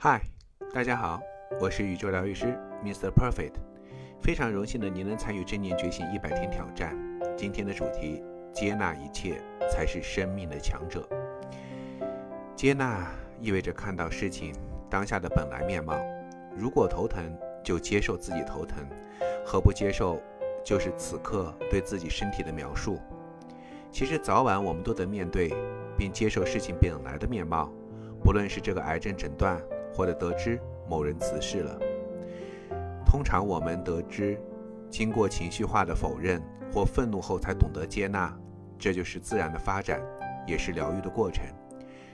嗨，大家好，我是宇宙疗愈师 Mr. Perfect，非常荣幸的您能参与正念觉醒一百天挑战。今天的主题：接纳一切才是生命的强者。接纳意味着看到事情当下的本来面貌。如果头疼，就接受自己头疼；何不接受，就是此刻对自己身体的描述。其实早晚我们都得面对并接受事情本来的面貌，不论是这个癌症诊断。或者得知某人辞世了，通常我们得知，经过情绪化的否认或愤怒后，才懂得接纳，这就是自然的发展，也是疗愈的过程。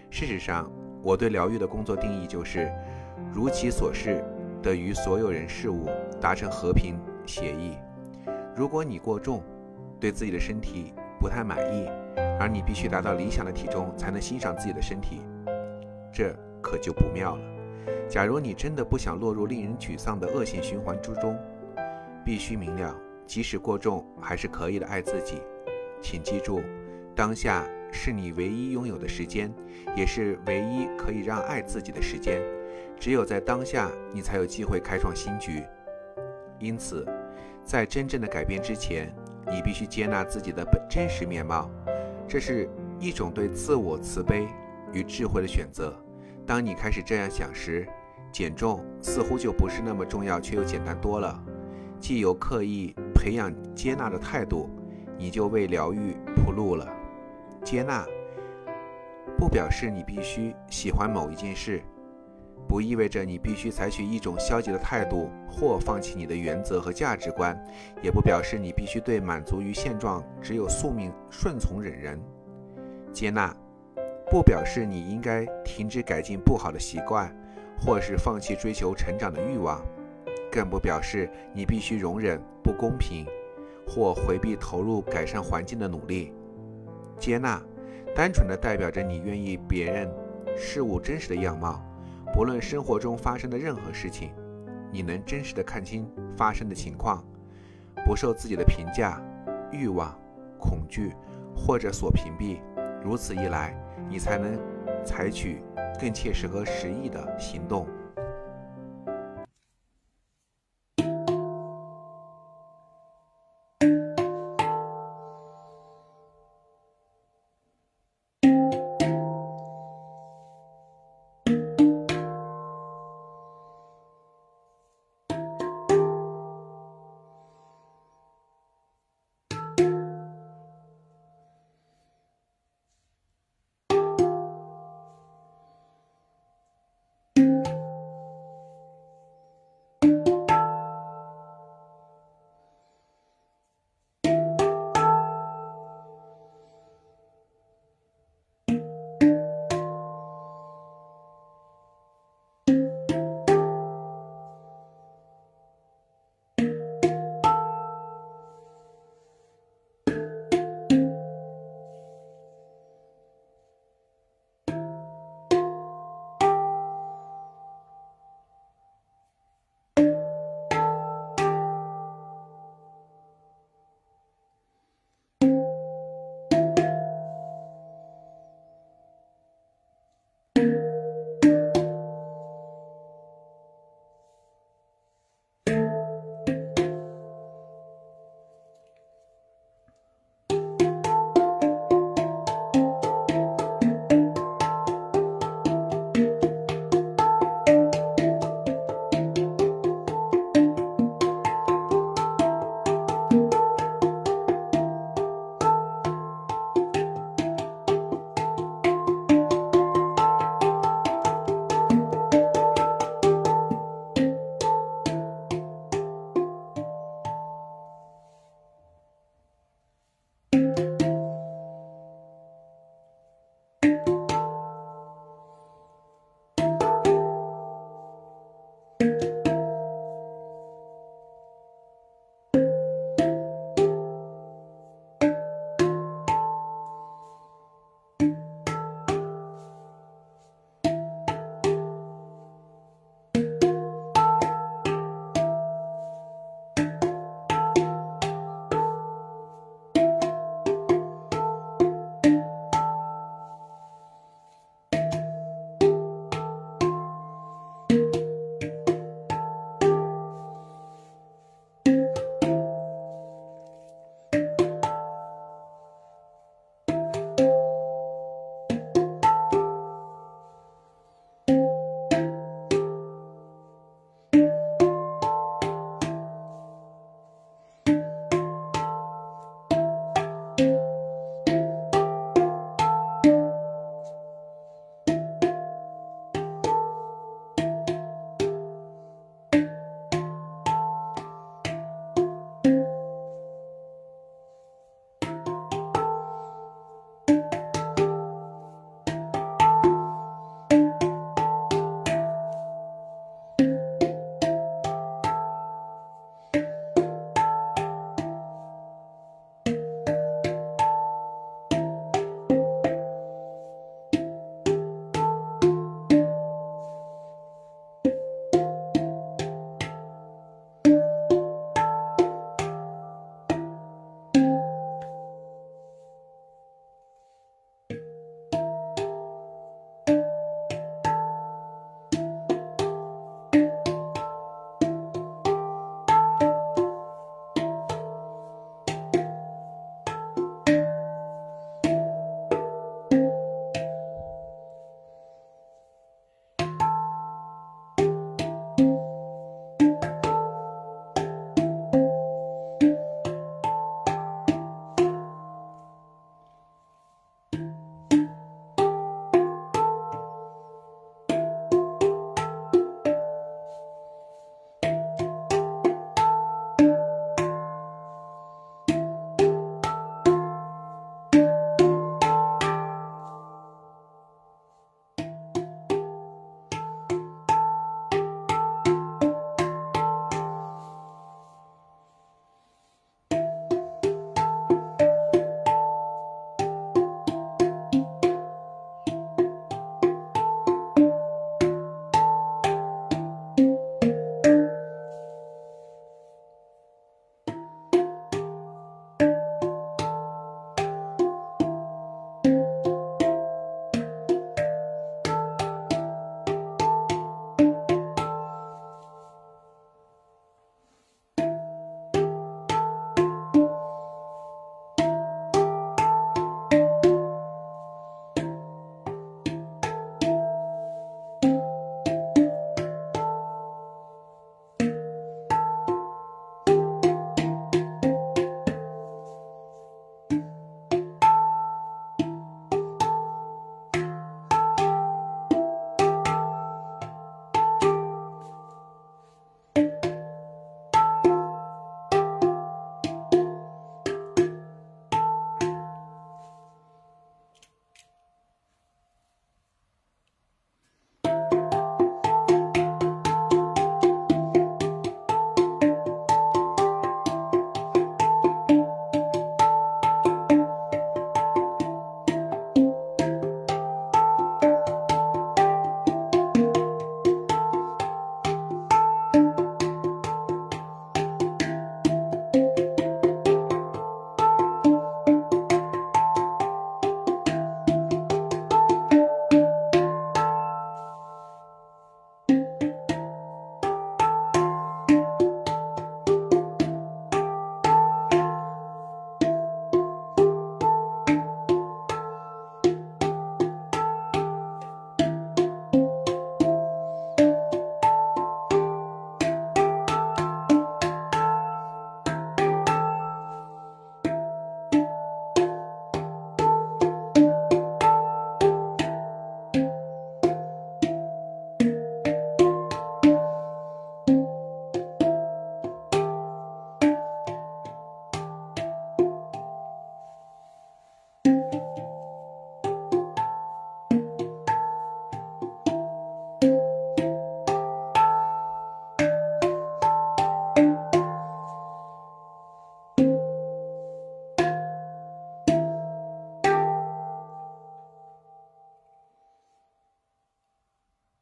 事实上，我对疗愈的工作定义就是，如其所示，的与所有人事物达成和平协议。如果你过重，对自己的身体不太满意，而你必须达到理想的体重才能欣赏自己的身体，这可就不妙了。假如你真的不想落入令人沮丧的恶性循环之中，必须明了，即使过重，还是可以的爱自己。请记住，当下是你唯一拥有的时间，也是唯一可以让爱自己的时间。只有在当下，你才有机会开创新局。因此，在真正的改变之前，你必须接纳自己的本真实面貌。这是一种对自我慈悲与智慧的选择。当你开始这样想时，减重似乎就不是那么重要，却又简单多了。既有刻意培养接纳的态度，你就为疗愈铺路了。接纳不表示你必须喜欢某一件事，不意味着你必须采取一种消极的态度或放弃你的原则和价值观，也不表示你必须对满足于现状、只有宿命顺从忍人。接纳。不表示你应该停止改进不好的习惯，或是放弃追求成长的欲望，更不表示你必须容忍不公平，或回避投入改善环境的努力。接纳，单纯的代表着你愿意别人事物真实的样貌，不论生活中发生的任何事情，你能真实的看清发生的情况，不受自己的评价、欲望、恐惧或者所屏蔽。如此一来。你才能采取更切实和实际的行动。